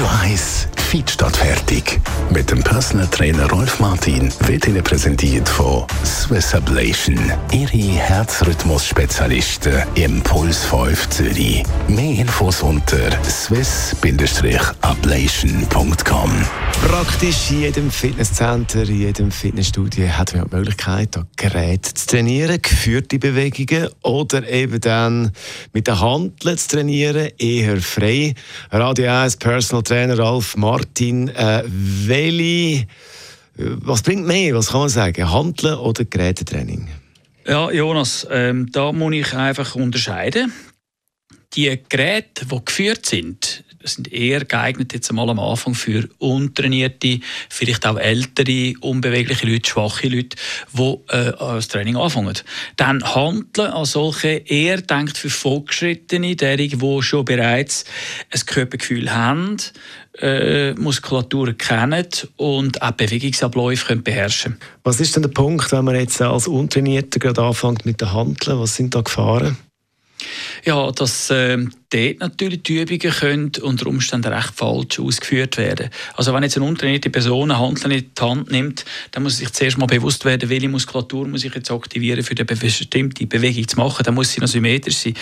Radio 1 Statt fertig. Mit dem Personal Trainer Rolf Martin wird Ihnen präsentiert von Swiss Ablation. Ihre Herzrhythmus-Spezialisten im Puls 5 Zürich. Mehr Infos unter swiss-ablation.com. Praktisch in jedem Fitnesscenter, in jedem Fitnessstudio hat man die Möglichkeit, da Geräte zu trainieren, geführte Bewegungen oder eben dann mit der Hand zu trainieren, eher frei. Radio 1 Personal Trainer Ralf Martin, äh, welche, was bringt mehr, was kann sagen, Handeln oder Gerätetraining? Ja, Jonas, ähm, da muss ich einfach unterscheiden. Die Geräte, die geführt sind, sind eher geeignet jetzt einmal am Anfang für untrainierte, vielleicht auch ältere, unbewegliche Leute, schwache Leute, die äh, das Training anfangen. Dann Handeln als solche eher denkt für Fortgeschrittene, derige, die schon bereits ein Körpergefühl haben, äh, Muskulatur kennen und auch Bewegungsabläufe können beherrschen Was ist denn der Punkt, wenn man jetzt als Untrainierter gerade anfängt mit der Handeln? Was sind da Gefahren? Ja, dass äh, dort natürlich die Übungen können unter Umständen recht falsch ausgeführt werden. Also wenn jetzt eine untrainierte Person eine Handel in die Hand nimmt, dann muss sich zuerst mal bewusst werden, welche Muskulatur muss ich jetzt aktivieren, für eine bestimmte Bewegung zu machen. Dann muss sie noch symmetrisch sein.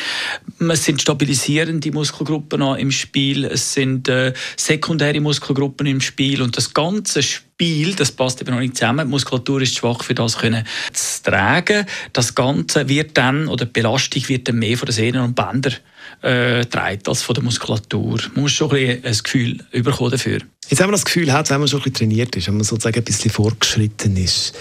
Es sind stabilisierende Muskelgruppen im Spiel, es sind äh, sekundäre Muskelgruppen im Spiel und das ganze Spiel, das passt eben noch nicht zusammen. Die Muskulatur ist schwach für das können zu tragen. Das Ganze wird dann, oder die Belastung wird dann mehr von den Sehnen und Bändern äh, trägt als von der Muskulatur. Man muss schon ein, ein Gefühl bekommen dafür. Jetzt haben wir das Gefühl, wenn man schon ein bisschen trainiert ist, wenn man sozusagen ein bisschen fortgeschritten ist,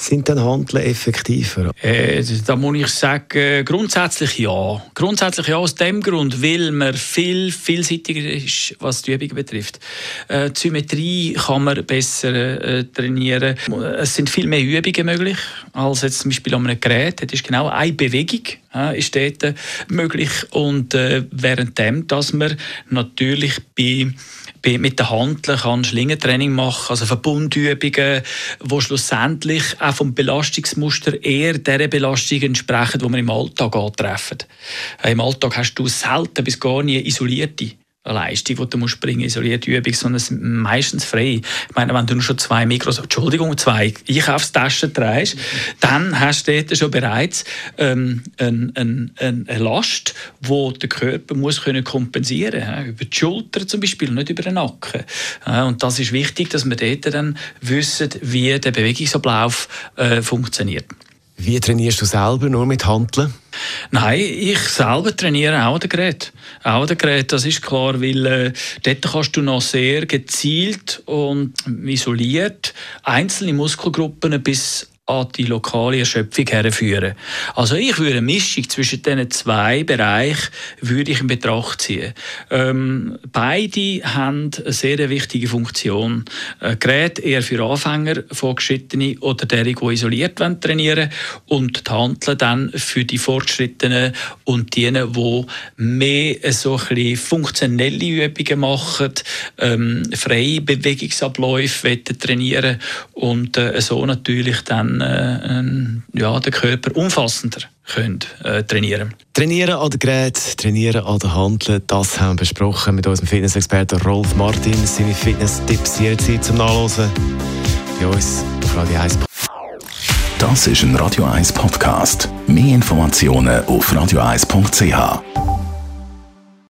sind dann Handeln effektiver? Äh, da muss ich sagen, grundsätzlich ja. Grundsätzlich ja aus dem Grund, weil man viel vielseitiger ist, was die Übungen betrifft. Äh, die Symmetrie kann man besser äh, trainieren. Es sind viel mehr Übungen möglich als jetzt zum Beispiel an einem Gerät. Das ist genau eine Bewegung äh, ist dort möglich und äh, währenddem, dass man natürlich bei mit der Handel kann Schlingentraining machen, also Verbundübungen, die schlussendlich auch vom Belastungsmuster eher der Belastung entsprechen, die man im Alltag antreffen. Äh, Im Alltag hast du selten bis gar nie isolierte Leistung, die du musst bringen, isolierte Übung, sondern es sind meistens frei. Ich meine, wenn du nur schon zwei Mikros, Entschuldigung, zwei Einkaufstaschen trägst, mhm. dann hast du dort schon bereits ähm, eine, eine, eine Last, die der Körper muss können kompensieren muss. Über die Schulter zum Beispiel, nicht über den Nacken. Und das ist wichtig, dass wir dort dann wissen, wie der Bewegungsablauf äh, funktioniert. Wie trainierst du selber nur mit Handeln? Nein, ich selber trainiere auch den Gerät. Auch den Gerät, das ist klar, weil äh, dort kannst du noch sehr gezielt und isoliert einzelne Muskelgruppen bis an die lokale Erschöpfung herführen. Also ich würde eine Mischung zwischen diesen zwei Bereichen würde ich in Betracht ziehen. Ähm, beide haben eine sehr wichtige Funktion. Ein Gerät eher für Anfänger, Fortgeschrittene oder derige, die isoliert wollen, trainieren und die Handeln dann für die Fortgeschrittenen und diejenigen, die mehr so ein funktionelle Übungen machen, ähm, freie Bewegungsabläufe trainieren und äh, so natürlich dann äh, ja, den Körper umfassender können, äh, trainieren Trainieren an den Geräten, trainieren an den Handeln, das haben wir besprochen mit unserem Fitnessexperten Rolf Martin. Seine Fitness-Tipps jederzeit zum Nachlesen bei uns auf Radio 1. Das ist ein Radio 1 Podcast. Mehr Informationen auf radio1.ch.